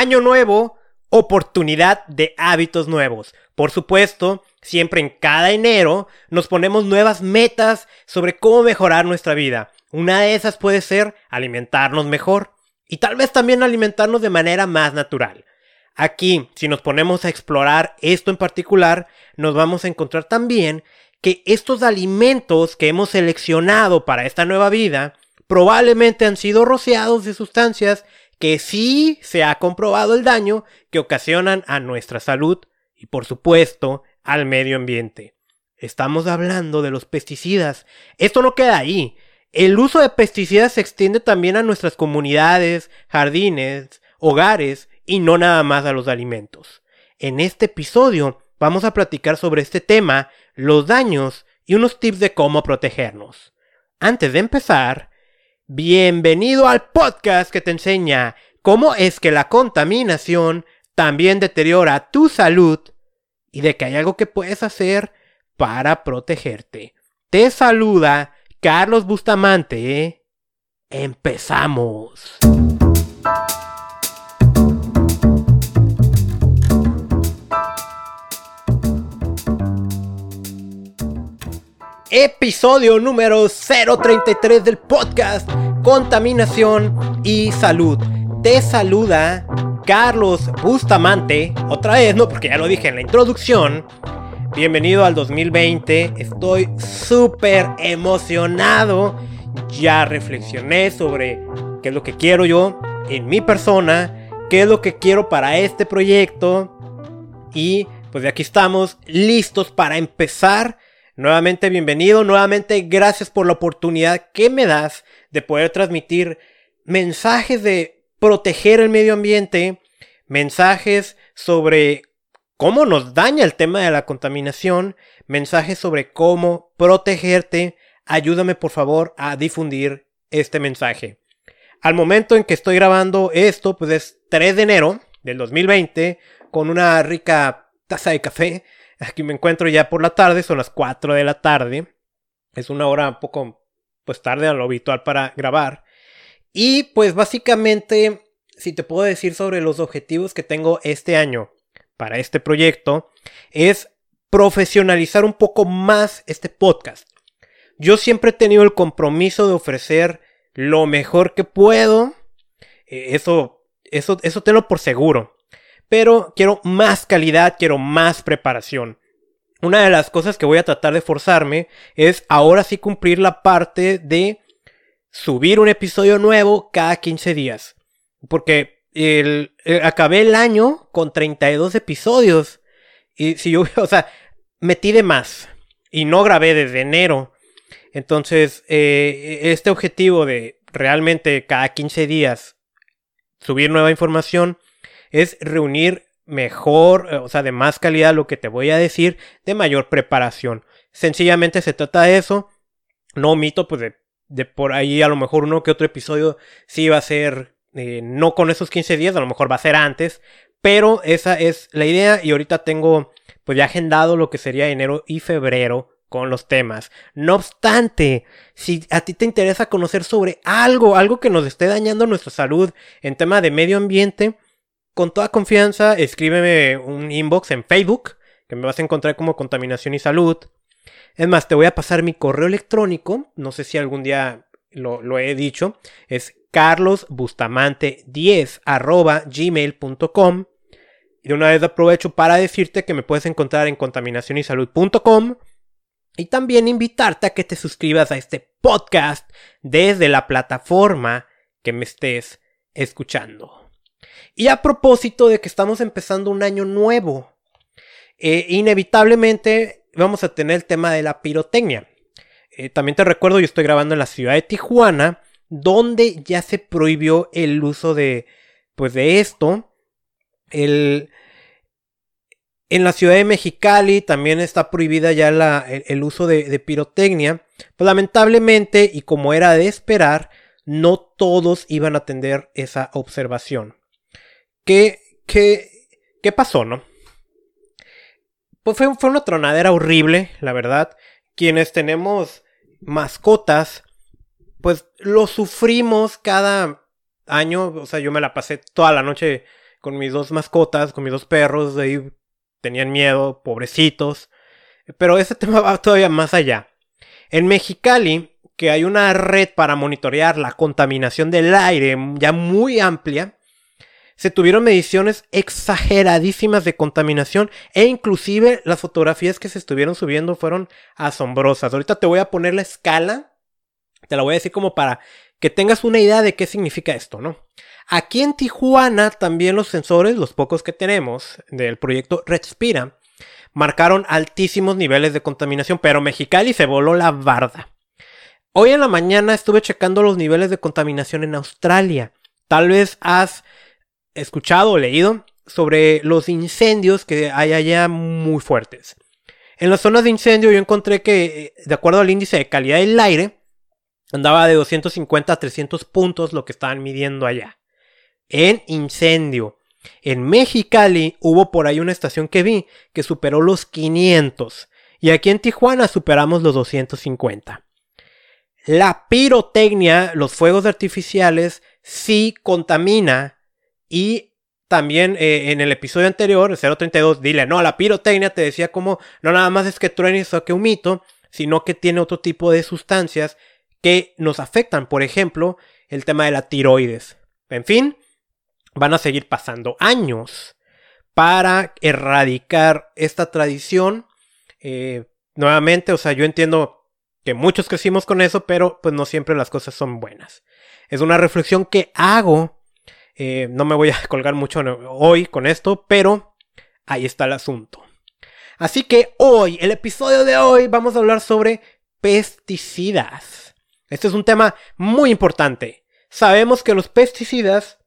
Año nuevo, oportunidad de hábitos nuevos. Por supuesto, siempre en cada enero nos ponemos nuevas metas sobre cómo mejorar nuestra vida. Una de esas puede ser alimentarnos mejor y tal vez también alimentarnos de manera más natural. Aquí, si nos ponemos a explorar esto en particular, nos vamos a encontrar también que estos alimentos que hemos seleccionado para esta nueva vida probablemente han sido rociados de sustancias que sí se ha comprobado el daño que ocasionan a nuestra salud y por supuesto al medio ambiente. Estamos hablando de los pesticidas. Esto no queda ahí. El uso de pesticidas se extiende también a nuestras comunidades, jardines, hogares y no nada más a los alimentos. En este episodio vamos a platicar sobre este tema, los daños y unos tips de cómo protegernos. Antes de empezar, bienvenido al podcast que te enseña cómo es que la contaminación también deteriora tu salud y de que hay algo que puedes hacer para protegerte. Te saluda Carlos Bustamante. Empezamos. Episodio número 033 del podcast Contaminación y Salud. Te saluda Carlos Bustamante. Otra vez, no, porque ya lo dije en la introducción. Bienvenido al 2020. Estoy súper emocionado. Ya reflexioné sobre qué es lo que quiero yo en mi persona, qué es lo que quiero para este proyecto. Y pues de aquí estamos listos para empezar Nuevamente bienvenido, nuevamente gracias por la oportunidad que me das de poder transmitir mensajes de proteger el medio ambiente, mensajes sobre cómo nos daña el tema de la contaminación, mensajes sobre cómo protegerte. Ayúdame por favor a difundir este mensaje. Al momento en que estoy grabando esto, pues es 3 de enero del 2020, con una rica taza de café Aquí me encuentro ya por la tarde, son las 4 de la tarde. Es una hora un poco, pues tarde a lo habitual para grabar. Y pues básicamente, si te puedo decir sobre los objetivos que tengo este año para este proyecto, es profesionalizar un poco más este podcast. Yo siempre he tenido el compromiso de ofrecer lo mejor que puedo. Eh, eso, eso, eso tenlo por seguro pero quiero más calidad, quiero más preparación. Una de las cosas que voy a tratar de forzarme es ahora sí cumplir la parte de subir un episodio nuevo cada 15 días. Porque el, acabé el año con 32 episodios. Y si yo, o sea, metí de más. Y no grabé desde enero. Entonces, eh, este objetivo de realmente cada 15 días subir nueva información es reunir mejor, eh, o sea, de más calidad lo que te voy a decir, de mayor preparación. Sencillamente se trata de eso. No omito, pues, de, de por ahí a lo mejor uno que otro episodio sí va a ser, eh, no con esos 15 días, a lo mejor va a ser antes, pero esa es la idea y ahorita tengo, pues, ya agendado lo que sería enero y febrero con los temas. No obstante, si a ti te interesa conocer sobre algo, algo que nos esté dañando nuestra salud en tema de medio ambiente, con toda confianza, escríbeme un inbox en Facebook, que me vas a encontrar como Contaminación y Salud. Es más, te voy a pasar mi correo electrónico, no sé si algún día lo, he dicho, es carlosbustamante10 arroba gmail.com. Y de una vez aprovecho para decirte que me puedes encontrar en contaminacionysalud.com y también invitarte a que te suscribas a este podcast desde la plataforma que me estés escuchando. Y a propósito de que estamos empezando un año nuevo, eh, inevitablemente vamos a tener el tema de la pirotecnia. Eh, también te recuerdo, yo estoy grabando en la ciudad de Tijuana, donde ya se prohibió el uso de, pues de esto. El, en la ciudad de Mexicali también está prohibida ya el, uso de, de, pirotecnia. Pues lamentablemente, y como era de esperar, no todos iban a atender esa observación. ¿Qué, qué, qué pasó, no? Pues fue, fue una tronadera horrible, la verdad. Quienes tenemos mascotas, pues lo sufrimos cada año. O sea, yo me la pasé toda la noche con mis dos mascotas, con mis dos perros, de ahí tenían miedo, pobrecitos. Pero ese tema va todavía más allá. En Mexicali, que hay una red para monitorear la contaminación del aire ya muy amplia, se tuvieron mediciones exageradísimas de contaminación e inclusive las fotografías que se estuvieron subiendo fueron asombrosas. Ahorita te voy a poner la escala, te la voy a decir como para que tengas una idea de qué significa esto, ¿no? Aquí en Tijuana también los sensores, los pocos que tenemos del proyecto Respira, marcaron altísimos niveles de contaminación, pero Mexicali se voló la barda. Hoy en la mañana estuve checando los niveles de contaminación en Australia. Tal vez has escuchado o leído sobre los incendios que hay allá muy fuertes. En las zonas de incendio yo encontré que, eh, de acuerdo al índice de calidad del aire, andaba de 250 a 300 puntos lo que estaban midiendo allá. En incendio. En Mexicali hubo por ahí una estación que vi que superó los 500. Y aquí en Tijuana superamos los 250. La pirotecnia, los fuegos artificiales, sí contamina y también eh, en el episodio anterior, el 032, dile, no, la pirotecnia te decía como no nada más es que truenes o que un mito, sino que tiene otro tipo de sustancias que nos afectan. Por ejemplo, el tema de la tiroides. En fin, van a seguir pasando años para erradicar esta tradición. Eh, nuevamente, o sea, yo entiendo que muchos crecimos con eso, pero pues no siempre las cosas son buenas. Es una reflexión que hago eh, no me voy a colgar mucho hoy con esto, pero ahí está el asunto. Así que hoy, el episodio de hoy, vamos a hablar sobre pesticidas. Este es un tema muy importante. Sabemos que los pesticidas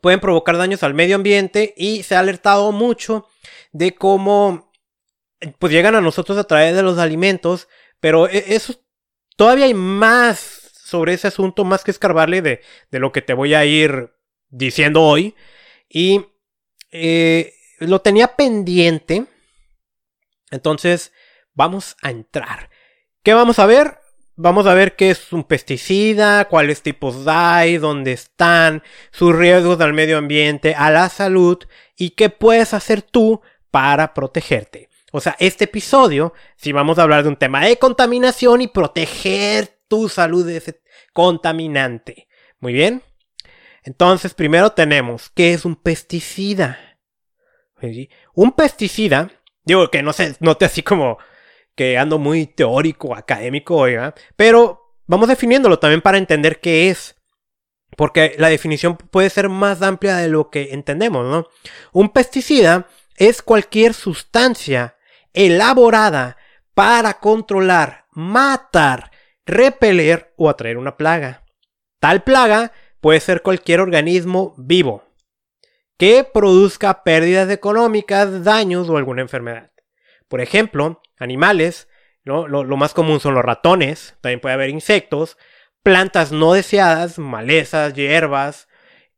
pueden provocar daños al medio ambiente y se ha alertado mucho de cómo pues llegan a nosotros a través de los alimentos, pero e, eso todavía hay más sobre ese asunto, más que escarbarle de, de lo que te voy a ir diciendo hoy. Y eh, lo tenía pendiente. Entonces, vamos a entrar. ¿Qué vamos a ver? Vamos a ver qué es un pesticida, cuáles tipos hay, dónde están, sus riesgos al medio ambiente, a la salud y qué puedes hacer tú para protegerte. O sea, este episodio, si vamos a hablar de un tema de contaminación y proteger tu salud de ese contaminante. Muy bien. Entonces, primero tenemos, ¿qué es un pesticida? Un pesticida, digo que no sé, note así como que ando muy teórico, académico, oiga, pero vamos definiéndolo también para entender qué es. Porque la definición puede ser más amplia de lo que entendemos, ¿no? Un pesticida es cualquier sustancia elaborada para controlar, matar, repeler o atraer una plaga. Tal plaga puede ser cualquier organismo vivo que produzca pérdidas económicas, daños o alguna enfermedad. Por ejemplo, animales, lo, más común son los ratones, también puede haber insectos, plantas no deseadas, malezas, hierbas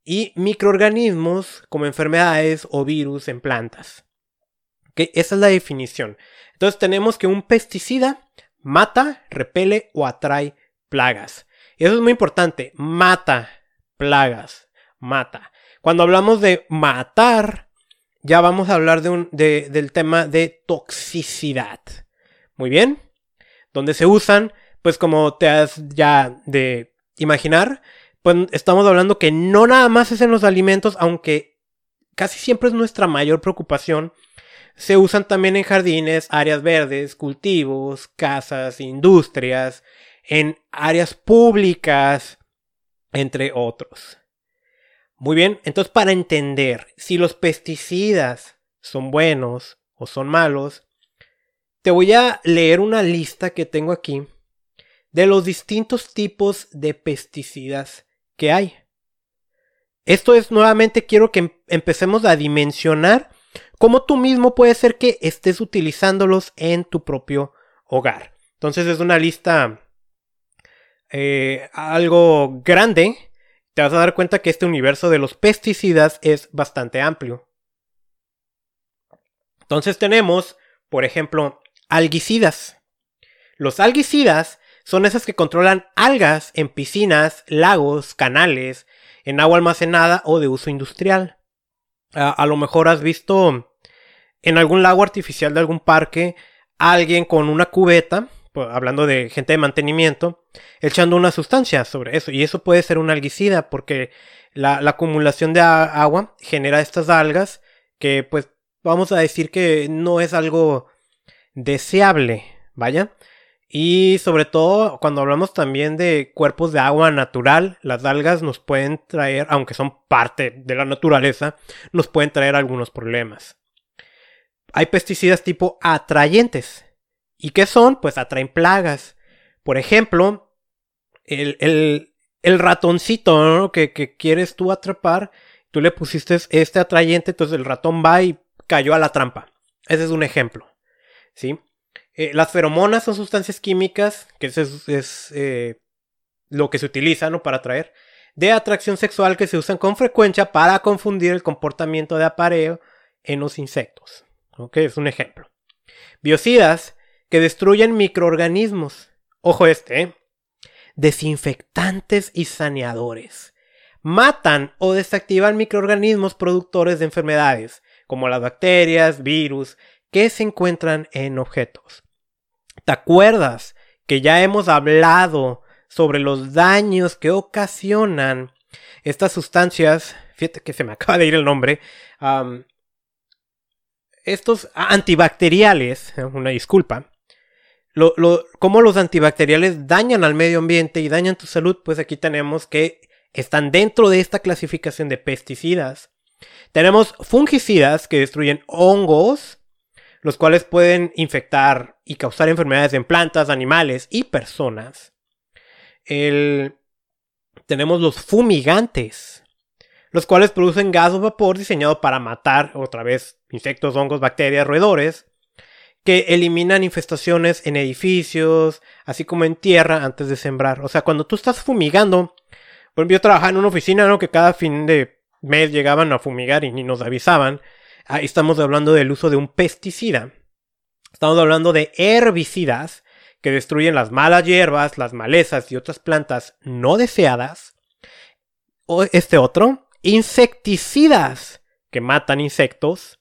y microorganismos como enfermedades o virus en plantas. Esa es la definición. Entonces tenemos que un pesticida mata, repele o atrae plagas. Eso es muy importante, mata, plagas, mata. Cuando hablamos de matar, ya vamos a hablar de un, del tema de toxicidad. Muy bien. Donde se usan, pues como te has ya de imaginar, pues estamos hablando que no nada más es en los alimentos, aunque casi siempre es nuestra mayor preocupación. Se usan también en jardines, áreas verdes, cultivos, casas, industrias, en áreas públicas, entre otros. Muy bien, entonces para entender si los pesticidas son buenos o son malos, te voy a leer una lista que tengo aquí de los distintos tipos de pesticidas que hay. Esto es nuevamente quiero que em-, empecemos a dimensionar cómo tú mismo puede ser que estés utilizándolos en tu propio hogar. Entonces es una lista eh, algo grande, te vas a dar cuenta que este universo de los pesticidas es bastante amplio. Entonces tenemos, por ejemplo, algicidas. Los algicidas son esas que controlan algas en piscinas, lagos, canales, en agua almacenada o de uso industrial. A, lo mejor has visto en algún lago artificial de algún parque alguien con una cubeta, hablando de gente de mantenimiento, echando una sustancia sobre eso. Y eso puede ser un algicida porque la, acumulación de agua genera estas algas que pues vamos a decir que no es algo deseable, vaya. Y sobre todo cuando hablamos también de cuerpos de agua natural, las algas nos pueden traer, aunque son parte de la naturaleza, nos pueden traer algunos problemas. Hay pesticidas tipo atrayentes. ¿Y qué son? Pues atraen plagas. Por ejemplo, el, ratoncito que, que quieres tú atrapar, tú le pusiste este atrayente, entonces el ratón va y cayó a la trampa. Ese es un ejemplo. ¿Sí? Eh, las feromonas son sustancias químicas, que es, eh, lo que se utiliza para atraer, de atracción sexual que se usan con frecuencia para confundir el comportamiento de apareo en los insectos. ¿Ok? Es un ejemplo. Biocidas que destruyen microorganismos. Ojo este, ¿eh? Desinfectantes y saneadores. Matan o desactivan microorganismos productores de enfermedades, como las bacterias, virus, que se encuentran en objetos. ¿Te acuerdas que ya hemos hablado sobre los daños que ocasionan estas sustancias? Fíjate que se me acaba de ir el nombre. estos antibacteriales, una disculpa. Lo, cómo los antibacteriales dañan al medio ambiente y dañan tu salud, pues aquí tenemos que están dentro de esta clasificación de pesticidas. Tenemos fungicidas que destruyen hongos, los cuales pueden infectar y causar enfermedades en plantas, animales y personas. Tenemos los fumigantes, los cuales producen gas o vapor diseñado para matar otra vez insectos, hongos, bacterias, roedores, que eliminan infestaciones en edificios, así como en tierra antes de sembrar. O sea, cuando tú estás fumigando, por yo trabajaba en una oficina, ¿no? Que cada fin de mes llegaban a fumigar y ni nos avisaban. Ahí estamos hablando del uso de un pesticida. Estamos hablando de herbicidas que destruyen las malas hierbas, las malezas y otras plantas no deseadas. O este otro, insecticidas que matan insectos.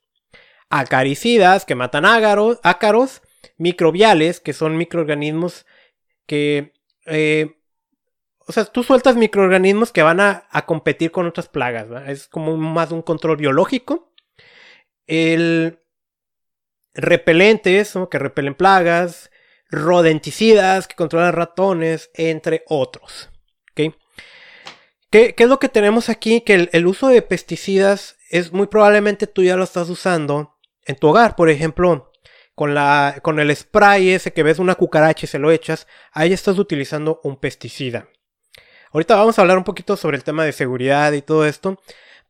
Acaricidas que matan ácaros, ácaros. Microbiales que son microorganismos que... Eh, o sea, tú sueltas microorganismos que van a, competir con otras plagas. Es como más un control biológico el repelentes, que repelen plagas, rodenticidas, que controlan ratones, entre otros. ¿Qué, es lo que tenemos aquí? Que el, uso de pesticidas es muy probablemente tú ya lo estás usando en tu hogar. Por ejemplo, con, la, con el spray ese que ves una cucaracha y se lo echas, ahí estás utilizando un pesticida. Ahorita vamos a hablar un poquito sobre el tema de seguridad y todo esto.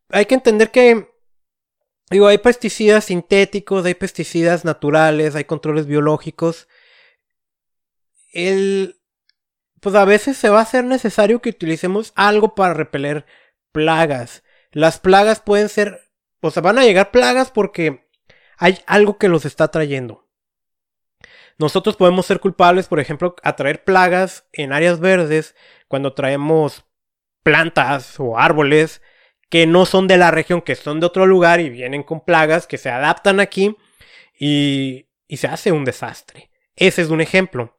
Hay que entender que Digo, hay pesticidas sintéticos, hay pesticidas naturales, hay controles biológicos. El, pues a veces se va a hacer necesario que utilicemos algo para repeler plagas. Las plagas pueden ser, o sea, van a llegar plagas porque hay algo que los está trayendo. Nosotros podemos ser culpables, por ejemplo, atraer plagas en áreas verdes cuando traemos plantas o árboles que no son de la región, que son de otro lugar y vienen con plagas que se adaptan aquí y, y se hace un desastre. Ese es un ejemplo.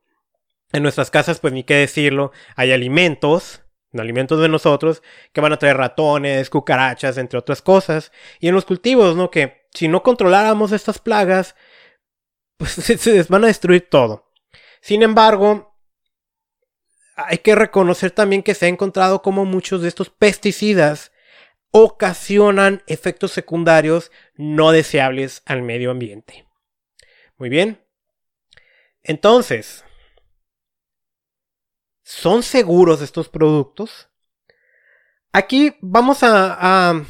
En nuestras casas, pues ni qué decirlo, hay alimentos, alimentos de nosotros, que van a traer ratones, cucarachas, entre otras cosas. Y en los cultivos, ¿no? Que si no controláramos estas plagas, pues se van a destruir todo. Sin embargo, hay que reconocer también que se ha encontrado como muchos de estos pesticidas ocasionan efectos secundarios no deseables al medio ambiente. Muy bien. Entonces, ¿son seguros estos productos? Aquí vamos a, a,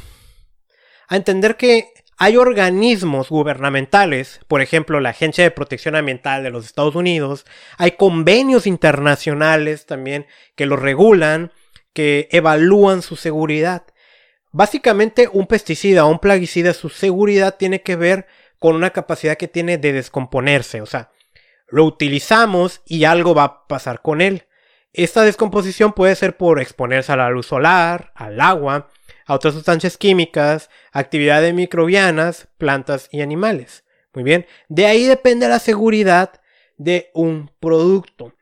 entender que hay organismos gubernamentales, por ejemplo la Agencia de Protección Ambiental de los Estados Unidos, hay convenios internacionales también que los regulan, que evalúan su seguridad. Básicamente un pesticida o un plaguicida, su seguridad tiene que ver con una capacidad que tiene de descomponerse. O sea, lo utilizamos y algo va a pasar con él. Esta descomposición puede ser por exponerse a la luz solar, al agua, a otras sustancias químicas, actividades microbianas, plantas y animales. Muy bien, de ahí depende la seguridad de un producto.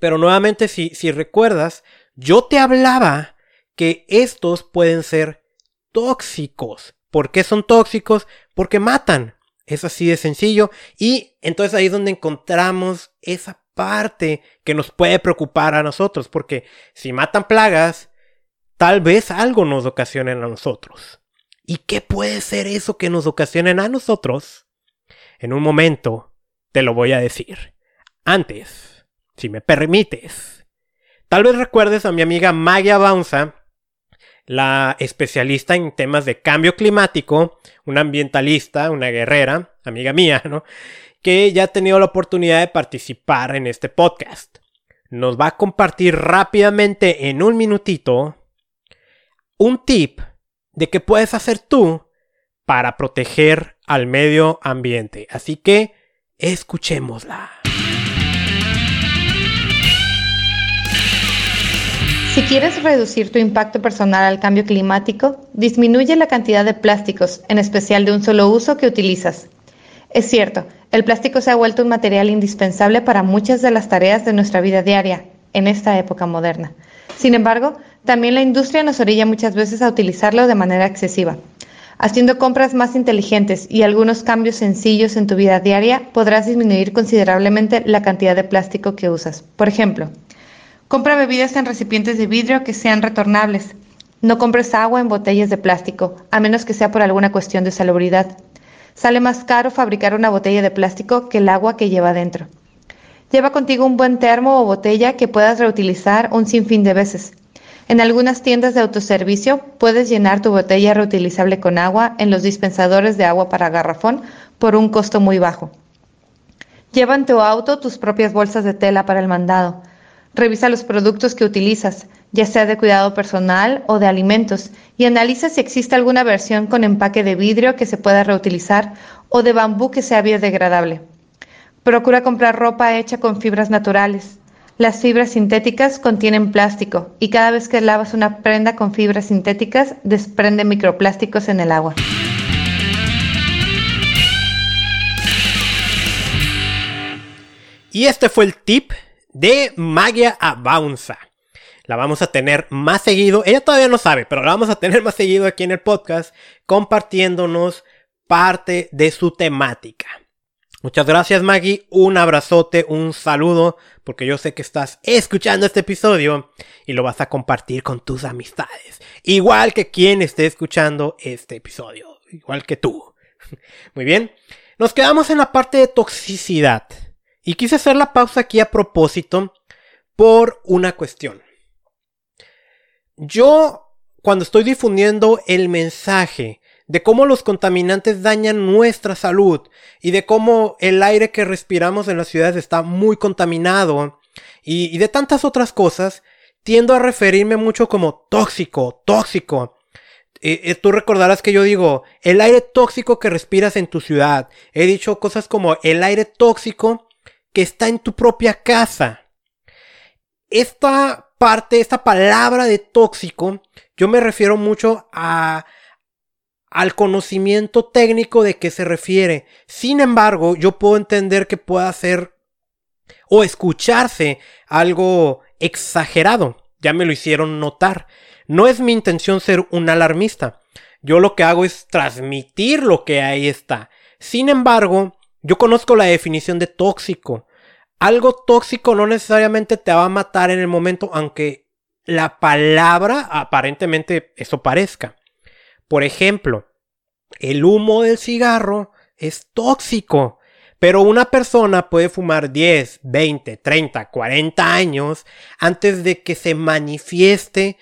Pero nuevamente, si, si recuerdas, yo te hablaba que estos pueden ser tóxicos. ¿Por qué son tóxicos? Porque matan. Es así de sencillo. Y entonces ahí es donde encontramos esa parte que nos puede preocupar a nosotros. Porque si matan plagas, tal vez algo nos ocasionen a nosotros. ¿Y qué puede ser eso que nos ocasionen a nosotros? En un momento te lo voy a decir. Antes, si me permites, tal vez recuerdes a mi amiga Magia Baunza, la especialista en temas de cambio climático, una ambientalista, una guerrera, amiga mía, ¿no? Que ya ha tenido la oportunidad de participar en este podcast. Nos va a compartir rápidamente en un minutito un tip de qué puedes hacer tú para proteger al medio ambiente. Así que escuchémosla. Si quieres reducir tu impacto personal al cambio climático, disminuye la cantidad de plásticos, en especial de un solo uso, que utilizas. Es cierto, el plástico se ha vuelto un material indispensable para muchas de las tareas de nuestra vida diaria en esta época moderna. Sin embargo, también la industria nos orilla muchas veces a utilizarlo de manera excesiva. Haciendo compras más inteligentes y algunos cambios sencillos en tu vida diaria, podrás disminuir considerablemente la cantidad de plástico que usas. Por ejemplo, Compra bebidas en recipientes de vidrio que sean retornables. No compres agua en botellas de plástico, a menos que sea por alguna cuestión de salubridad. Sale más caro fabricar una botella de plástico que el agua que lleva dentro. Lleva contigo un buen termo o botella que puedas reutilizar un sinfín de veces. En algunas tiendas de autoservicio puedes llenar tu botella reutilizable con agua en los dispensadores de agua para garrafón por un costo muy bajo. Lleva en tu auto tus propias bolsas de tela para el mandado. Revisa los productos que utilizas, ya sea de cuidado personal o de alimentos, y analiza si existe alguna versión con empaque de vidrio que se pueda reutilizar o de bambú que sea biodegradable. Procura comprar ropa hecha con fibras naturales. Las fibras sintéticas contienen plástico y cada vez que lavas una prenda con fibras sintéticas desprende microplásticos en el agua. Y este fue el tip de Magia Avanza. La vamos a tener más seguido. Ella todavía no sabe, pero la vamos a tener más seguido aquí en el podcast, compartiéndonos parte de su temática. Muchas gracias Maggie, un abrazote, un saludo, porque yo sé que estás escuchando este episodio y lo vas a compartir con tus amistades. Igual que quien esté escuchando este episodio, igual que tú. Muy bien, nos quedamos en la parte de toxicidad. Y quise hacer la pausa aquí a propósito por una cuestión. Yo, cuando estoy difundiendo el mensaje de cómo los contaminantes dañan nuestra salud y de cómo el aire que respiramos en las ciudades está muy contaminado y, de tantas otras cosas, tiendo a referirme mucho como tóxico, tóxico. Eh, tú recordarás que yo digo, el aire tóxico que respiras en tu ciudad. He dicho cosas como el aire tóxico que está en tu propia casa. Esta parte, esta palabra de tóxico, yo me refiero mucho a al conocimiento técnico de qué se refiere. Sin embargo, yo puedo entender que pueda ser o escucharse algo exagerado. Ya me lo hicieron notar. No es mi intención ser un alarmista. Yo lo que hago es transmitir lo que ahí está. Sin embargo, yo conozco la definición de tóxico. Algo tóxico no necesariamente te va a matar en el momento, aunque la palabra aparentemente eso parezca. Por ejemplo, el humo del cigarro es tóxico. Pero una persona puede fumar 10, 20, 30, 40 años antes de que se manifieste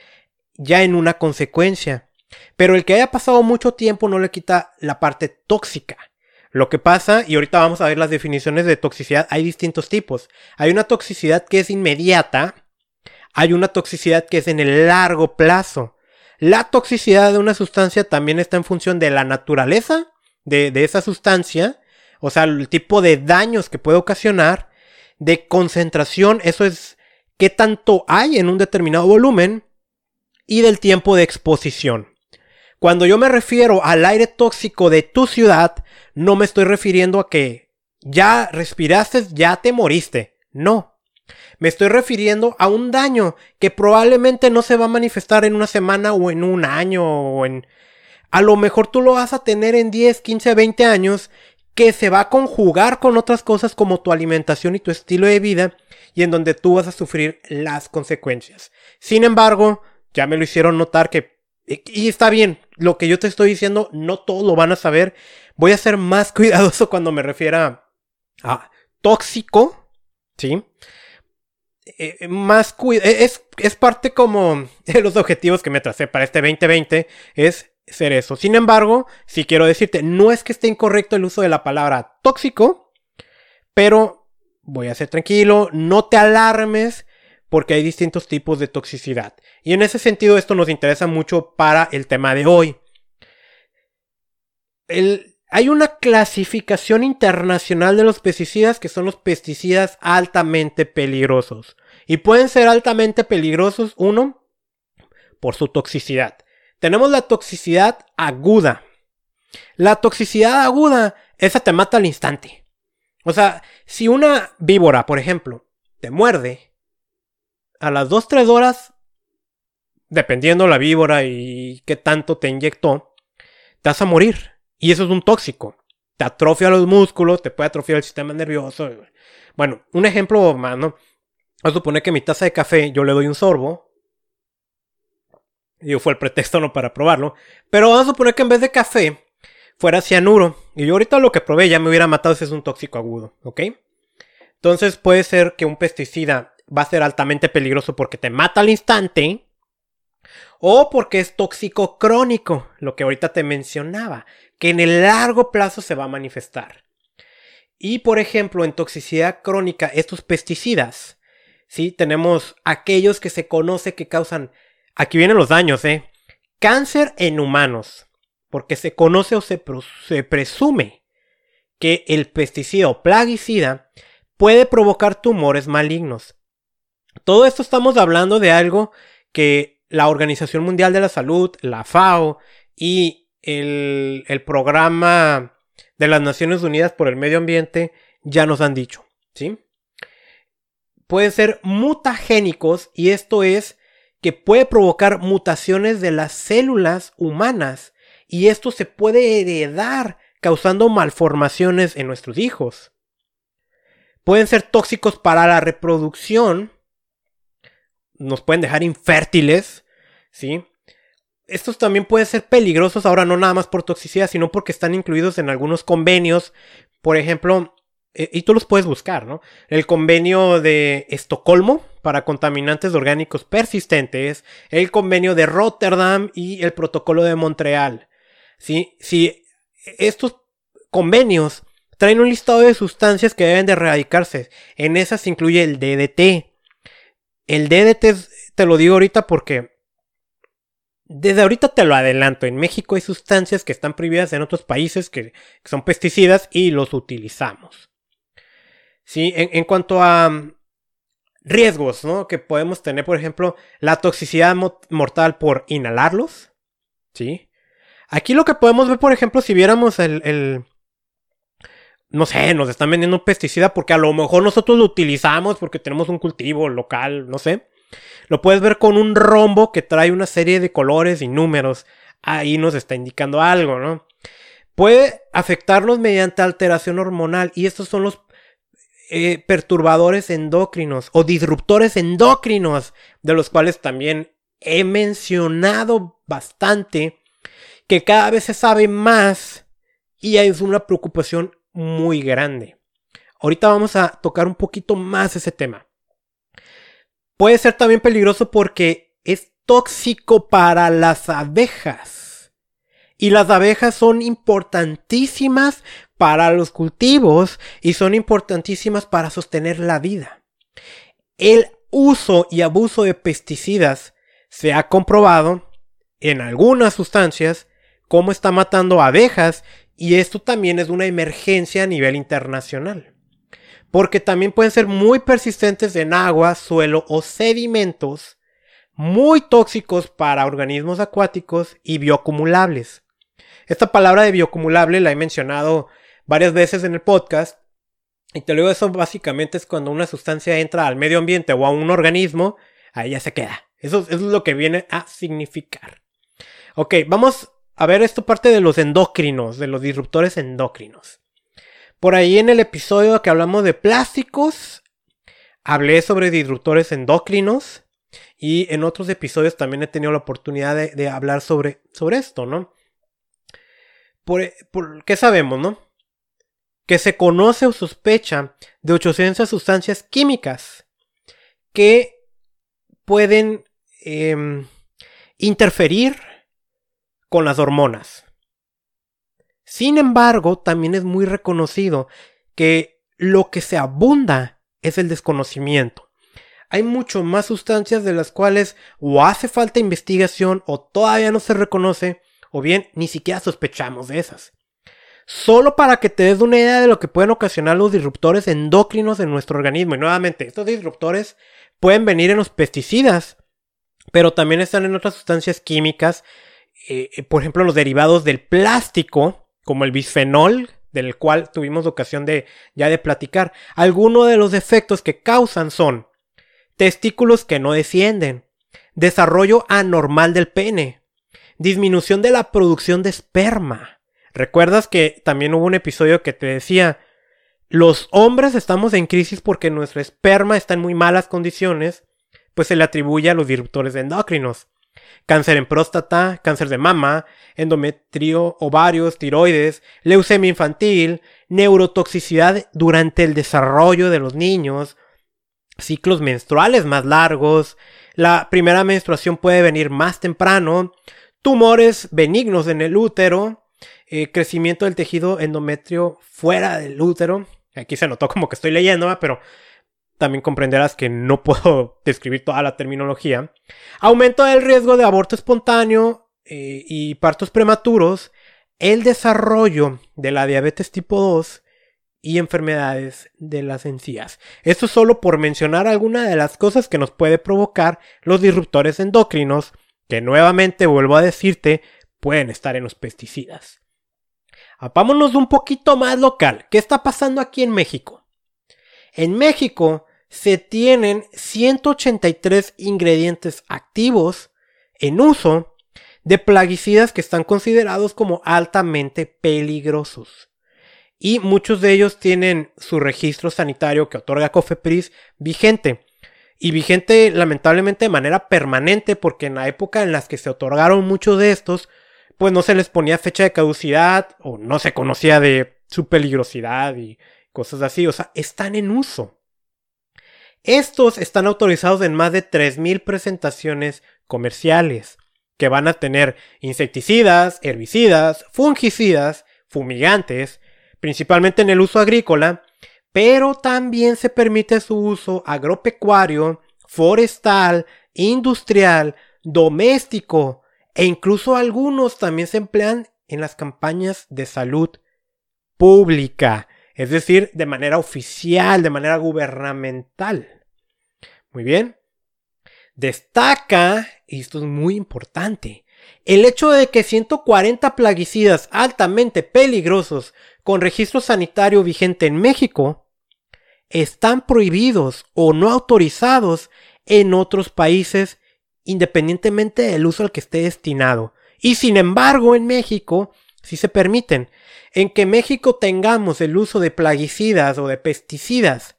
ya en una consecuencia. Pero el que haya pasado mucho tiempo no le quita la parte tóxica. Lo que pasa, y ahorita vamos a ver las definiciones de toxicidad, hay distintos tipos. Hay una toxicidad que es inmediata, hay una toxicidad que es en el largo plazo. La toxicidad de una sustancia también está en función de la naturaleza de, esa sustancia, o sea, el tipo de daños que puede ocasionar, de concentración, eso es qué tanto hay en un determinado volumen, y del tiempo de exposición. Cuando yo me refiero al aire tóxico de tu ciudad, no me estoy refiriendo a que ya respiraste, ya te moriste. No. Me estoy refiriendo a un daño que probablemente no se va a manifestar en una semana o en un año o en... A lo mejor tú lo vas a tener en 10, 15, 20 años que se va a conjugar con otras cosas como tu alimentación y tu estilo de vida y en donde tú vas a sufrir las consecuencias. Sin embargo, ya me lo hicieron notar que, y está bien, lo que yo te estoy diciendo, no todos lo van a saber. Voy a ser más cuidadoso cuando me refiera a tóxico, ¿sí? Eh, más eh, es, es parte como de los objetivos que me tracé para este 2020, es ser eso. Sin embargo, si quiero decirte, no es que esté incorrecto el uso de la palabra tóxico, pero voy a ser tranquilo, no te alarmes porque hay distintos tipos de toxicidad. Y en ese sentido esto nos interesa mucho para el tema de hoy. hay una clasificación internacional de los pesticidas que son los pesticidas altamente peligrosos. Y pueden ser altamente peligrosos, uno, por su toxicidad. Tenemos la toxicidad aguda. La toxicidad aguda, esa te mata al instante. O sea, si una víbora, por ejemplo, te muerde, a las 2-3 horas, dependiendo la víbora y qué tanto te inyectó, te vas a morir. Y eso es un tóxico. Te atrofia los músculos, te puede atrofiar el sistema nervioso. Bueno, un ejemplo más, ¿no? A suponer que mi taza de café yo le doy un sorbo Digo, fue el pretexto no para probarlo. Pero vamos a suponer que en vez de café fuera cianuro. Y yo ahorita lo que probé ya me hubiera matado si es un tóxico agudo, ¿ok? Entonces puede ser que un pesticida va a ser altamente peligroso porque te mata al instante. O porque es tóxico crónico, lo que ahorita te mencionaba, que en el largo plazo se va a manifestar. Y por ejemplo, en toxicidad crónica, estos pesticidas, ¿sí? Tenemos aquellos que se conoce que causan Aquí vienen los daños, ¿eh? Cáncer en humanos. Porque se conoce o se, presume que el pesticida o plaguicida puede provocar tumores malignos. Todo esto estamos hablando de algo que la Organización Mundial de la Salud, la FAO y el, el, programa de las Naciones Unidas por el Medio Ambiente ya nos han dicho, ¿sí? Pueden ser mutagénicos y esto es que puede provocar mutaciones de las células humanas y esto se puede heredar causando malformaciones en nuestros hijos. Pueden ser tóxicos para la reproducción, nos pueden dejar infértiles, ¿sí? Estos también pueden ser peligrosos ahora no nada más por toxicidad, sino porque están incluidos en algunos convenios, por ejemplo, y tú los puedes buscar, ¿no? El convenio de Estocolmo para contaminantes orgánicos persistentes, el convenio de Rotterdam y el protocolo de Montreal. ¿Sí? Si estos convenios traen un listado de sustancias que deben de erradicarse, en esas incluye el DDT. El DDT, te lo digo ahorita porque desde ahorita te lo adelanto, en México hay sustancias que están prohibidas en otros países que, son pesticidas y los utilizamos. Sí, en, cuanto a mm, riesgos, ¿no? Que podemos tener, por ejemplo, la toxicidad mortal por inhalarlos. ¿Sí? Aquí lo que podemos ver, por ejemplo, si viéramos el, el, No sé, nos están vendiendo un pesticida porque a lo mejor nosotros lo utilizamos porque tenemos un cultivo local, no sé. Lo puedes ver con un rombo que trae una serie de colores y números. Ahí nos está indicando algo, ¿no? Puede afectarnos mediante alteración hormonal y estos son los eh, perturbadores endocrinos o disruptores endocrinos, de los cuales también he mencionado bastante, que cada vez se sabe más y es una preocupación muy grande. Ahorita vamos a tocar un poquito más ese tema. Puede ser también peligroso porque es tóxico para las abejas. Y las abejas son importantísimas para los cultivos y son importantísimas para sostener la vida. El uso y abuso de pesticidas se ha comprobado en algunas sustancias cómo está matando abejas y esto también es una emergencia a nivel internacional. Porque también pueden ser muy persistentes en agua, suelo o sedimentos, muy tóxicos para organismos acuáticos y bioacumulables. Esta palabra de bioacumulable la he mencionado varias veces en el podcast. Y te lo digo, eso básicamente es cuando una sustancia entra al medio ambiente o a un organismo, ahí ya se queda. Eso, es lo que viene a significar. Ok, vamos a ver esto parte de los endocrinos, de los disruptores endocrinos. Por ahí en el episodio que hablamos de plásticos, hablé sobre disruptores endocrinos. Y en otros episodios también he tenido la oportunidad de, hablar sobre, sobre esto, ¿no? Por, ¿Qué sabemos, no? Que se conoce o sospecha de 800 sustancias químicas que pueden em, interferir con las hormonas. Sin embargo, también es muy reconocido que lo que se abunda es el desconocimiento. Hay mucho más sustancias de las cuales o hace falta investigación o todavía no se reconoce o bien ni siquiera sospechamos de esas. Solo para que te des una idea de lo que pueden ocasionar los disruptores endócrinos en nuestro organismo. Y nuevamente, estos disruptores pueden venir en los pesticidas, pero también están en otras sustancias químicas eh, eh, por ejemplo, los derivados del plástico, como el bisfenol, del cual tuvimos ocasión de ya de platicar. Algunos de los efectos que causan son testículos que no descienden, desarrollo anormal del pene, disminución de la producción de esperma. ¿Recuerdas que también hubo un episodio que te decía, los hombres estamos en crisis porque nuestro esperma está en muy malas condiciones, pues se le atribuye a los disruptores endocrinos cáncer en próstata, cáncer de mama, endometrio, ovarios, tiroides, leucemia infantil, neurotoxicidad durante el desarrollo de los niños, ciclos menstruales más largos, la primera menstruación puede venir más temprano, tumores benignos en el útero, eh, crecimiento del tejido endometrio fuera del útero. Aquí se notó como que estoy leyendo, pero también comprenderás que no puedo describir toda la terminología. Aumento del riesgo de aborto espontáneo eh, y partos prematuros, el desarrollo de la diabetes tipo 2 y enfermedades de las encías. Esto solo por mencionar algunas de las cosas que nos puede provocar los disruptores endocrinos, que nuevamente vuelvo a decirte, pueden estar en los pesticidas. Vámonos un poquito más local. ¿Qué está pasando aquí en México? En México se tienen 183 ingredientes activos en uso de plaguicidas que están considerados como altamente peligrosos. Y muchos de ellos tienen su registro sanitario que otorga Cofepris vigente. Y vigente lamentablemente de manera permanente porque en la época en las que se otorgaron muchos de estos, pues no se les ponía fecha de caducidad o no se conocía de su peligrosidad y cosas así. O sea, están en uso. Estos están autorizados en más de 3.000 presentaciones comerciales, que van a tener insecticidas, herbicidas, fungicidas, fumigantes, principalmente en el uso agrícola, pero también se permite su uso agropecuario, forestal, industrial, doméstico e incluso algunos también se emplean en las campañas de salud pública es decir, de manera oficial, de manera gubernamental. Muy bien. Destaca, y esto es muy importante, el hecho de que 140 plaguicidas altamente peligrosos con registro sanitario vigente en México están prohibidos o no autorizados en otros países independientemente del uso al que esté destinado. Y sin embargo, en México sí se permiten en que México tengamos el uso de plaguicidas o de pesticidas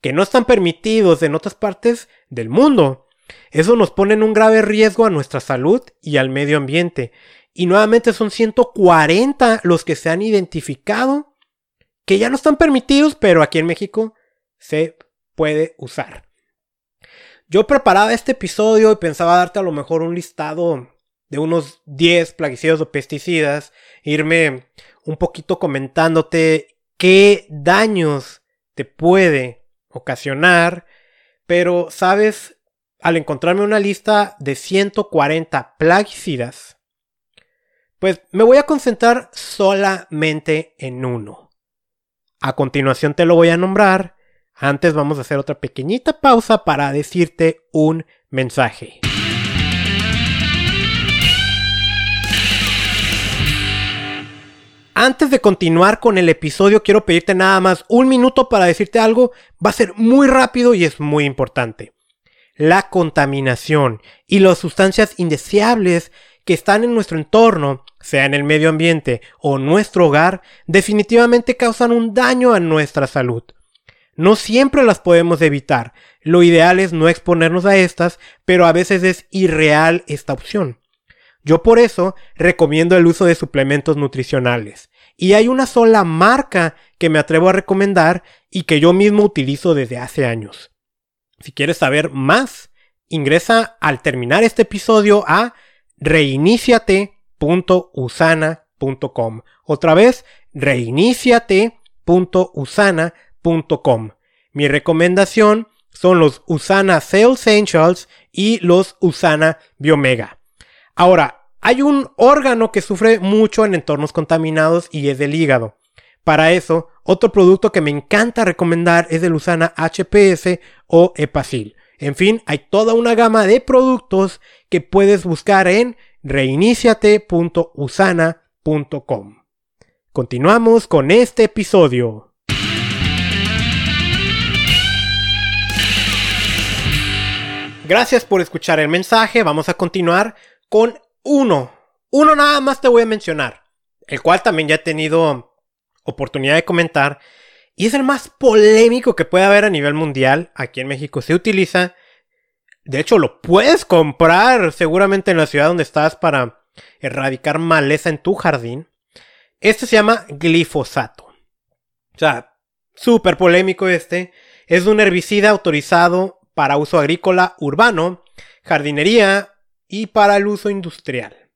que no están permitidos en otras partes del mundo. Eso nos pone en un grave riesgo a nuestra salud y al medio ambiente. Y nuevamente son 140 los que se han identificado que ya no están permitidos, pero aquí en México se puede usar. Yo preparaba este episodio y pensaba darte a lo mejor un listado de unos 10 plaguicidas o pesticidas, irme un poquito comentándote qué daños te puede ocasionar, pero sabes, al encontrarme una lista de 140 plaguicidas, pues me voy a concentrar solamente en uno. A continuación te lo voy a nombrar. Antes vamos a hacer otra pequeñita pausa para decirte un mensaje. Antes de continuar con el episodio, quiero pedirte nada más un minuto para decirte algo. Va a ser muy rápido y es muy importante. La contaminación y las sustancias indeseables que están en nuestro entorno, sea en el medio ambiente o nuestro hogar, definitivamente causan un daño a nuestra salud. No siempre las podemos evitar. Lo ideal es no exponernos a estas, pero a veces es irreal esta opción. Yo por eso recomiendo el uso de suplementos nutricionales. Y hay una sola marca que me atrevo a recomendar y que yo mismo utilizo desde hace años. Si quieres saber más, ingresa al terminar este episodio a reiniciate.usana.com. Otra vez, reiniciate.usana.com. Mi recomendación son los Usana Cell Essentials y los Usana Biomega. Ahora, hay un órgano que sufre mucho en entornos contaminados y es el hígado. Para eso, otro producto que me encanta recomendar es el Usana HPS o Epacil. En fin, hay toda una gama de productos que puedes buscar en reiniciate.usana.com. Continuamos con este episodio. Gracias por escuchar el mensaje. Vamos a continuar con uno. Uno nada más te voy a mencionar. El cual también ya he tenido oportunidad de comentar y es el más polémico que puede haber a nivel mundial. Aquí en México se utiliza. De hecho, lo puedes comprar seguramente en la ciudad donde estás para erradicar maleza en tu jardín. Este se llama glifosato. O sea, súper polémico este. Es un herbicida autorizado para uso agrícola urbano, jardinería y para el uso industrial.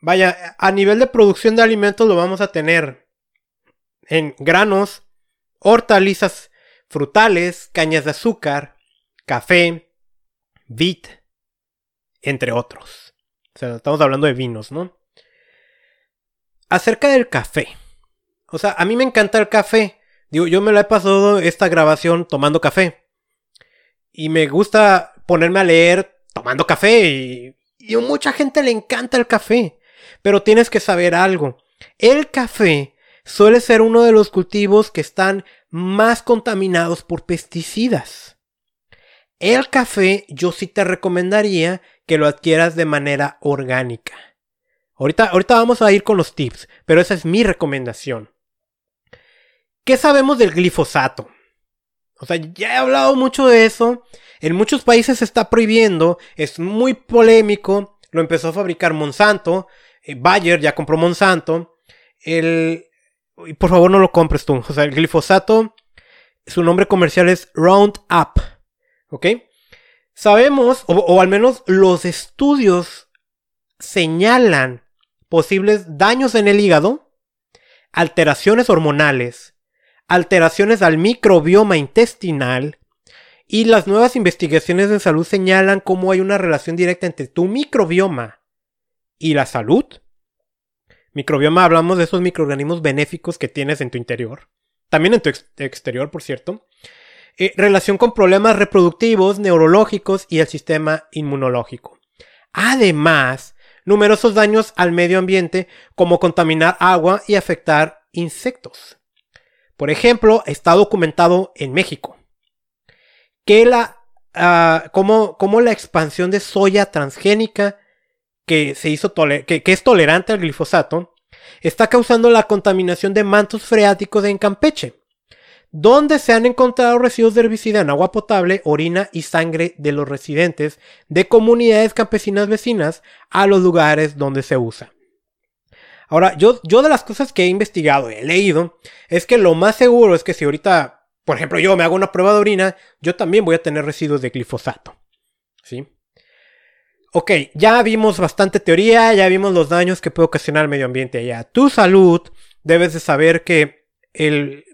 Vaya, a nivel de producción de alimentos lo vamos a tener en granos, hortalizas frutales, cañas de azúcar, café, vid, entre otros. O sea, estamos hablando de vinos, ¿no? Acerca del café. O sea, a mí me encanta el café. Digo, yo me lo he pasado esta grabación tomando café. Y me gusta ponerme a leer tomando café. Y, y a mucha gente le encanta el café. Pero tienes que saber algo. El café suele ser uno de los cultivos que están más contaminados por pesticidas. El café yo sí te recomendaría que lo adquieras de manera orgánica. Ahorita, ahorita vamos a ir con los tips, pero esa es mi recomendación. ¿Qué sabemos del glifosato? O sea, ya he hablado mucho de eso. En muchos países se está prohibiendo. Es muy polémico. Lo empezó a fabricar Monsanto. Eh, Bayer ya compró Monsanto. El, por favor no lo compres tú. O sea, el glifosato, su nombre comercial es Roundup. ¿Ok? Sabemos, o, al menos los estudios señalan posibles daños en el hígado, alteraciones hormonales, alteraciones al microbioma intestinal, y las nuevas investigaciones en salud señalan cómo hay una relación directa entre tu microbioma y la salud Microbioma hablamos de esos microorganismos benéficos que tienes en tu interior. También en tu exterior, por cierto. Eh, relación con problemas reproductivos, neurológicos y el sistema inmunológico. Además, numerosos daños al medio ambiente como contaminar agua y afectar insectos. Por ejemplo, está documentado en México que la, uh, como, como la expansión de soya transgénica que, se hizo que, es tolerante al glifosato, está causando la contaminación de mantos freáticos en Campeche, donde se han encontrado residuos de herbicida en agua potable, orina y sangre de los residentes de comunidades campesinas vecinas a los lugares donde se usa. Ahora, yo, yo de las cosas que he investigado y he leído, es que lo más seguro es que si ahorita, por ejemplo, yo me hago una prueba de orina, yo también voy a tener residuos de glifosato. ¿Sí? Ok, ya vimos bastante teoría, ya vimos los daños que puede ocasionar el medio ambiente y a tu salud. Debes de saber que el,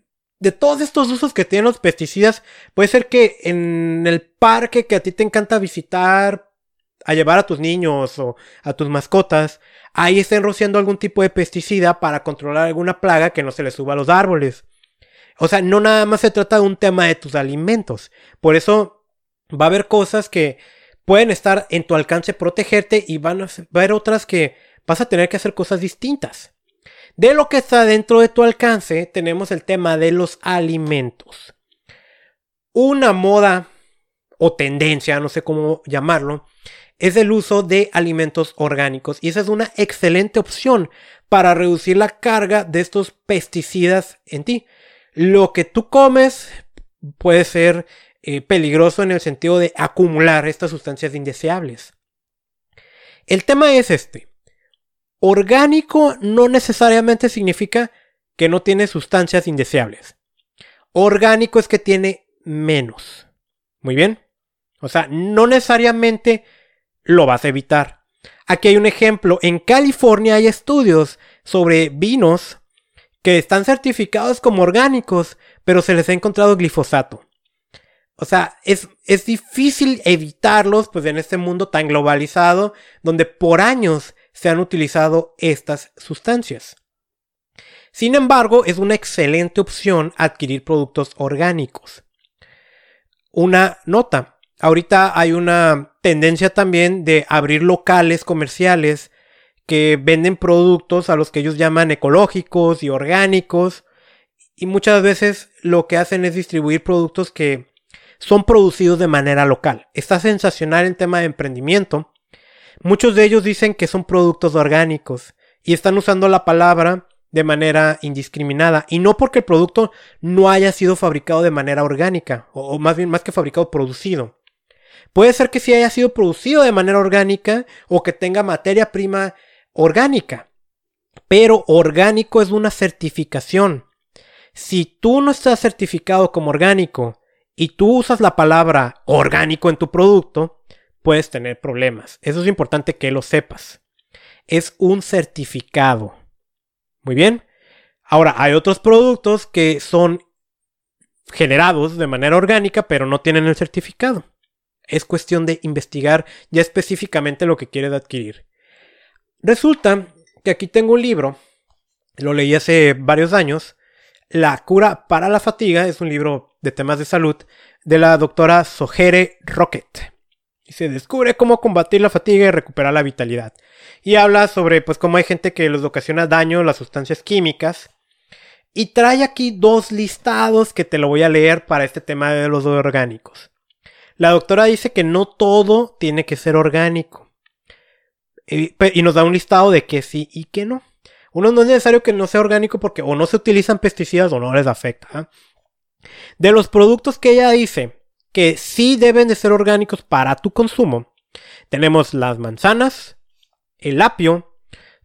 de todos estos usos que tienen los pesticidas, puede ser que en el parque que a ti te encanta visitar, a llevar a tus niños o a tus mascotas, ahí estén rociando algún tipo de pesticida para controlar alguna plaga que no se le suba a los árboles. O sea, no nada más se trata de un tema de tus alimentos. Por eso va a haber cosas que pueden estar en tu alcance protegerte y van a haber otras que vas a tener que hacer cosas distintas. De lo que está dentro de tu alcance, tenemos el tema de los alimentos. Una moda o tendencia, no sé cómo llamarlo, es el uso de alimentos orgánicos. Y esa es una excelente opción para reducir la carga de estos pesticidas en ti. Lo que tú comes puede ser eh, peligroso en el sentido de acumular estas sustancias indeseables. El tema es este. Orgánico no necesariamente significa que no tiene sustancias indeseables. Orgánico es que tiene menos. Muy bien. O sea, no necesariamente lo vas a evitar. Aquí hay un ejemplo. En California hay estudios sobre vinos que están certificados como orgánicos, pero se les ha encontrado glifosato. O sea, es, es difícil evitarlos, pues en este mundo tan globalizado, donde por años se han utilizado estas sustancias. Sin embargo, es una excelente opción adquirir productos orgánicos. Una nota. Ahorita hay una tendencia también de abrir locales comerciales que venden productos a los que ellos llaman ecológicos y orgánicos. Y muchas veces lo que hacen es distribuir productos que son producidos de manera local. Está sensacional en tema de emprendimiento Muchos de ellos dicen que son productos orgánicos y están usando la palabra de manera indiscriminada y no porque el producto no haya sido fabricado de manera orgánica o, más bien más que fabricado producido. Puede ser que sí haya sido producido de manera orgánica o que tenga materia prima orgánica. Pero orgánico es una certificación. Si tú no estás certificado como orgánico y tú usas la palabra orgánico en tu producto, puedes tener problemas. Eso es importante que lo sepas. Es un certificado. Muy bien. Ahora, hay otros productos que son generados de manera orgánica, pero no tienen el certificado. Es cuestión de investigar ya específicamente lo que quieres adquirir. Resulta que aquí tengo un libro, lo leí hace varios años, La cura para la fatiga, es un libro de temas de salud, de la doctora Sojere Rocket y se descubre cómo combatir la fatiga y recuperar la vitalidad. Y habla sobre pues cómo hay gente que les ocasiona daño las sustancias químicas. Y trae aquí dos listados que te lo voy a leer para este tema de los orgánicos. La doctora dice que no todo tiene que ser orgánico. Y, nos da un listado de que sí y que no. Uno no es necesario que no sea orgánico porque o no se utilizan pesticidas o no les afecta. ¿ah? De los productos que ella dice, que sí deben de ser orgánicos para tu consumo. Tenemos las manzanas, el apio,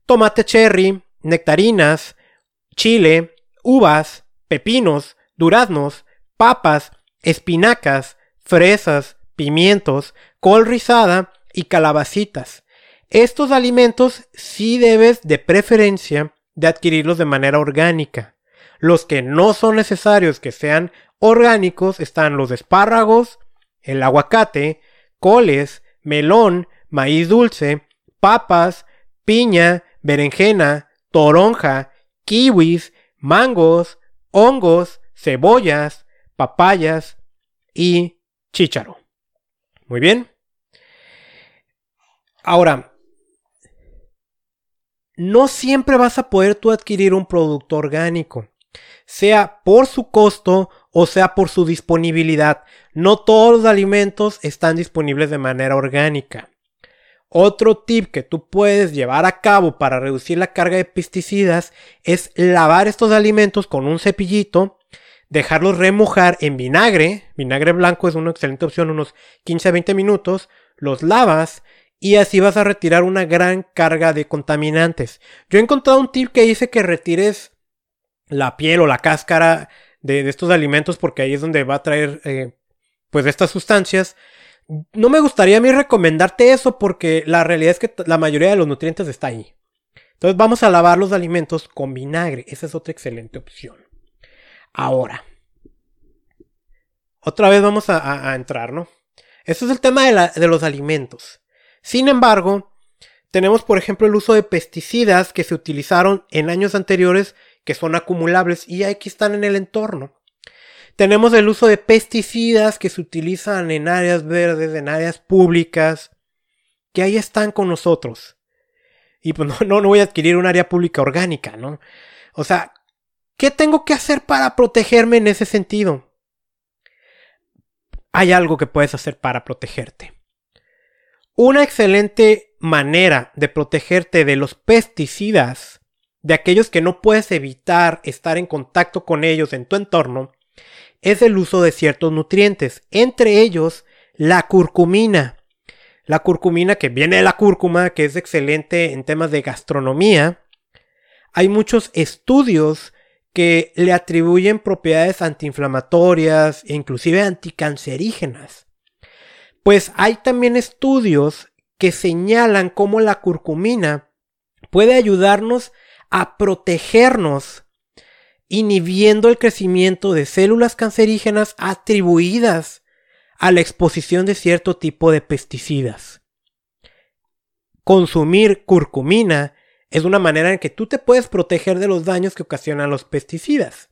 tomate cherry, nectarinas, chile, uvas, pepinos, duraznos, papas, espinacas, fresas, pimientos, col rizada y calabacitas. Estos alimentos sí debes de preferencia de adquirirlos de manera orgánica. Los que no son necesarios que sean orgánicos están los espárragos, el aguacate, coles, melón, maíz dulce, papas, piña, berenjena, toronja, kiwis, mangos, hongos, cebollas, papayas y chícharo. Muy bien. Ahora, no siempre vas a poder tú adquirir un producto orgánico, sea por su costo o sea por su disponibilidad. No todos los alimentos están disponibles de manera orgánica. Otro tip que tú puedes llevar a cabo para reducir la carga de pesticidas es lavar estos alimentos con un cepillito, dejarlos remojar en vinagre, vinagre blanco es una excelente opción, unos 15 a 20 minutos, los lavas y así vas a retirar una gran carga de contaminantes. Yo he encontrado un tip que dice que retires la piel o la cáscara de, estos alimentos porque ahí es donde va a traer eh, pues estas sustancias. No me gustaría a mí recomendarte eso porque la realidad es que la mayoría de los nutrientes está ahí. Entonces vamos a lavar los alimentos con vinagre. Esa es otra excelente opción. Ahora. Otra vez vamos a, entrar, ¿no? Eso es el tema de, los alimentos. Sin embargo, tenemos por ejemplo el uso de pesticidas que se utilizaron en años anteriores que son acumulables y aquí están en el entorno. Tenemos el uso de pesticidas que se utilizan en áreas verdes, en áreas públicas, que ahí están con nosotros. y pues no, no, voy a adquirir un área pública orgánica, ¿no? O sea, ¿qué tengo que hacer para protegerme en ese sentido? Hay algo que puedes hacer para protegerte. Una excelente manera de protegerte de los pesticidas, de aquellos que no puedes evitar estar en contacto con ellos en tu entorno, es el uso de ciertos nutrientes, entre ellos la curcumina. La curcumina que viene de la cúrcuma, que es excelente en temas de gastronomía. Hay muchos estudios que le atribuyen propiedades antiinflamatorias e inclusive anticancerígenas. Pues hay también estudios que señalan cómo la curcumina puede ayudarnos a protegernos, inhibiendo el crecimiento de células cancerígenas atribuidas a la exposición de cierto tipo de pesticidas. Consumir curcumina es una manera en que tú te puedes proteger de los daños que ocasionan los pesticidas.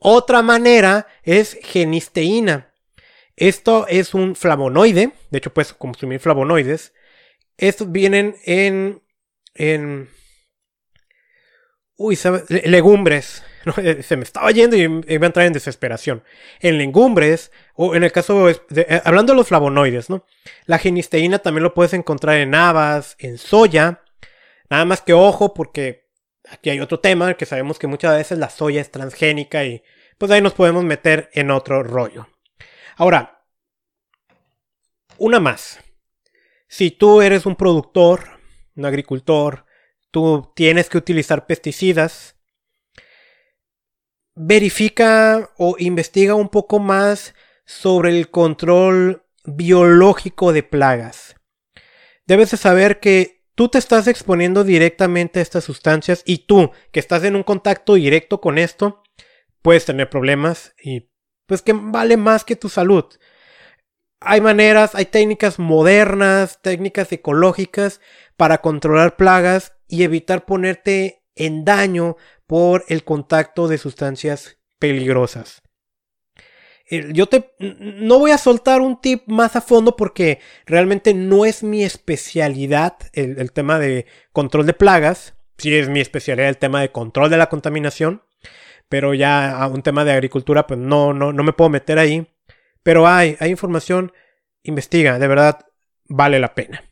Otra manera es genisteína. Esto es un flavonoide, de hecho puedes consumir flavonoides. Estos vienen en, en uy, legumbres. Eh, se me estaba yendo y iba a entrar en desesperación. En legumbres, o en el caso, de, eh, hablando de los flavonoides, ¿no? La genisteína también lo puedes encontrar en habas, en soya. Nada más que ojo, porque aquí hay otro tema, que sabemos que muchas veces la soya es transgénica y pues ahí nos podemos meter en otro rollo. Ahora, una más. Si tú eres un productor, un agricultor, tú tienes que utilizar pesticidas, verifica o investiga un poco más sobre el control biológico de plagas. Debes de saber que tú te estás exponiendo directamente a estas sustancias y tú, que estás en un contacto directo con esto, puedes tener problemas y pues que vale más que tu salud. Hay maneras, hay técnicas modernas, técnicas ecológicas para controlar plagas y evitar ponerte en daño por el contacto de sustancias peligrosas. Yo te no voy a soltar un tip más a fondo porque realmente no es mi especialidad el, tema de control de plagas. Sí es mi especialidad el tema de control de la contaminación pero ya a un tema de agricultura, pues no, no, no me puedo meter ahí. Pero hay, hay información, investiga, de verdad vale la pena.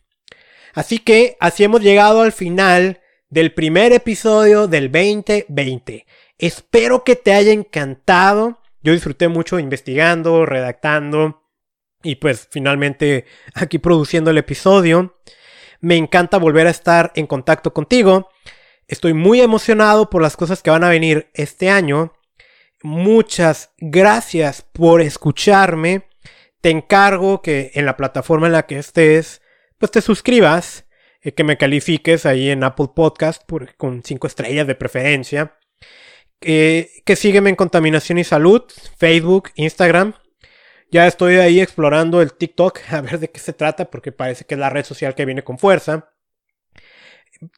Así que así hemos llegado al final del primer episodio del 2020. Espero que te haya encantado. Yo disfruté mucho investigando, redactando y pues finalmente aquí produciendo el episodio. Me encanta volver a estar en contacto contigo. Estoy muy emocionado por las cosas que van a venir este año. Muchas gracias por escucharme. Te encargo que en la plataforma en la que estés, pues te suscribas, eh, que me califiques ahí en Apple Podcast con 5 estrellas de preferencia. Que sígueme en Contaminación y Salud, Facebook, Instagram. Ya estoy ahí explorando el TikTok a ver de qué se trata porque parece que es la red social que viene con fuerza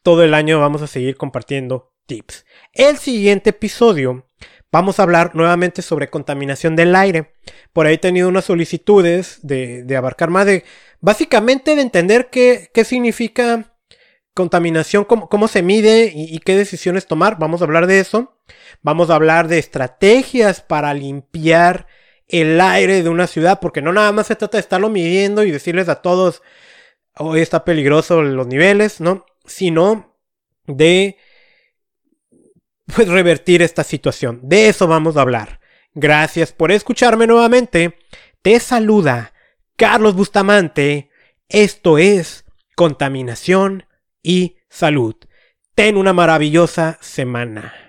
todo el año vamos a seguir compartiendo tips. El siguiente episodio vamos a hablar nuevamente sobre contaminación del aire. Por ahí he tenido unas solicitudes de, abarcar más de, básicamente de entender qué, qué significa contaminación, cómo, se mide y, y, qué decisiones tomar. Vamos a hablar de eso. Vamos a hablar de estrategias para limpiar el aire de una ciudad, porque no nada más se trata de estarlo midiendo y decirles a todos, hoy está peligroso los niveles, ¿no? sino de pues revertir esta situación. De eso vamos a hablar. Gracias por escucharme nuevamente. Te saluda Carlos Bustamante. Esto es Contaminación y Salud. Ten una maravillosa semana.